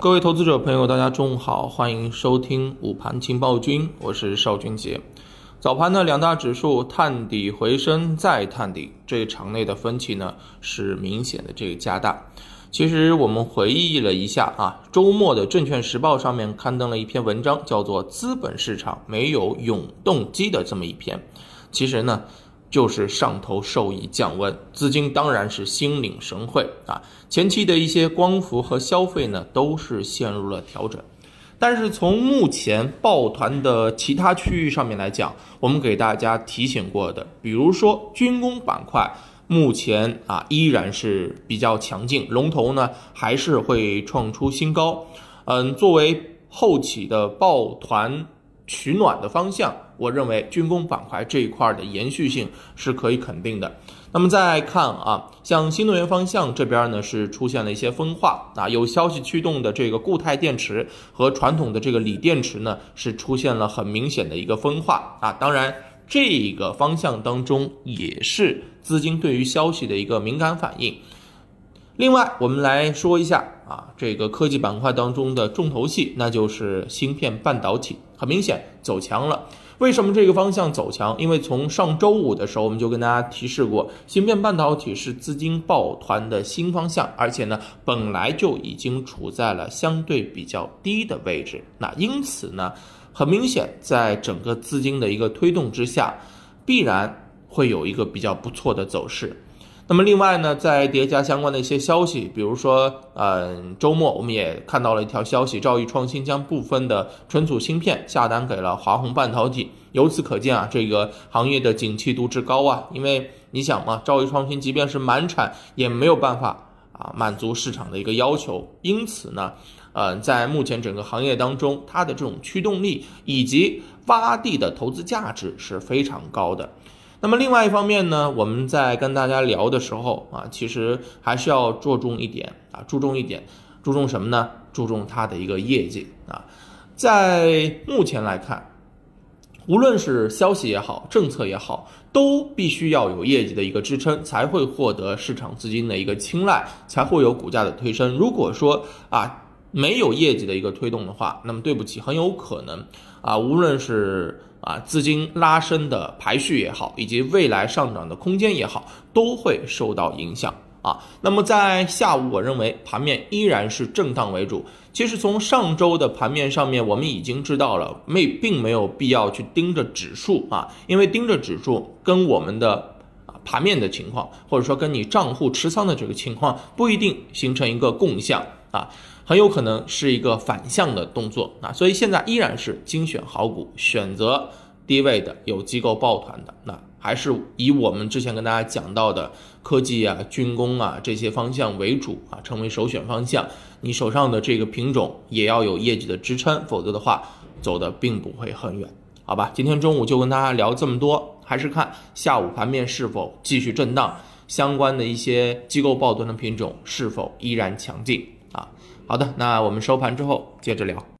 各位投资者朋友，大家中午好，欢迎收听午盘情报君，我是邵军杰。早盘呢，两大指数探底回升再探底，这个场内的分歧呢是明显的这个加大。其实我们回忆了一下啊，周末的《证券时报》上面刊登了一篇文章，叫做《资本市场没有永动机》的这么一篇。其实呢。就是上头受益降温，资金当然是心领神会啊。前期的一些光伏和消费呢，都是陷入了调整。但是从目前抱团的其他区域上面来讲，我们给大家提醒过的，比如说军工板块，目前啊依然是比较强劲，龙头呢还是会创出新高。嗯，作为后起的抱团。取暖的方向，我认为军工板块这一块的延续性是可以肯定的。那么再看啊，像新能源方向这边呢是出现了一些分化啊，有消息驱动的这个固态电池和传统的这个锂电池呢是出现了很明显的一个分化啊。当然，这个方向当中也是资金对于消息的一个敏感反应。另外，我们来说一下啊，这个科技板块当中的重头戏，那就是芯片半导体，很明显走强了。为什么这个方向走强？因为从上周五的时候，我们就跟大家提示过，芯片半导体是资金抱团的新方向，而且呢，本来就已经处在了相对比较低的位置。那因此呢，很明显，在整个资金的一个推动之下，必然会有一个比较不错的走势。那么另外呢，在叠加相关的一些消息，比如说，嗯，周末我们也看到了一条消息，兆易创新将部分的存储芯片下单给了华虹半导体。由此可见啊，这个行业的景气度之高啊，因为你想嘛，兆易创新即便是满产，也没有办法啊满足市场的一个要求。因此呢，呃，在目前整个行业当中，它的这种驱动力以及洼地的投资价值是非常高的。那么另外一方面呢，我们在跟大家聊的时候啊，其实还是要注重一点啊，注重一点，注重什么呢？注重它的一个业绩啊。在目前来看，无论是消息也好，政策也好，都必须要有业绩的一个支撑，才会获得市场资金的一个青睐，才会有股价的推升。如果说啊没有业绩的一个推动的话，那么对不起，很有可能啊，无论是啊，资金拉升的排序也好，以及未来上涨的空间也好，都会受到影响啊。那么在下午，我认为盘面依然是震荡为主。其实从上周的盘面上面，我们已经知道了，没并没有必要去盯着指数啊，因为盯着指数跟我们的盘面的情况，或者说跟你账户持仓的这个情况，不一定形成一个共向啊。很有可能是一个反向的动作啊，所以现在依然是精选好股，选择低位的有机构抱团的，那还是以我们之前跟大家讲到的科技啊、军工啊这些方向为主啊，成为首选方向。你手上的这个品种也要有业绩的支撑，否则的话走的并不会很远，好吧？今天中午就跟大家聊这么多，还是看下午盘面是否继续震荡，相关的一些机构抱团的品种是否依然强劲啊。好的，那我们收盘之后接着聊。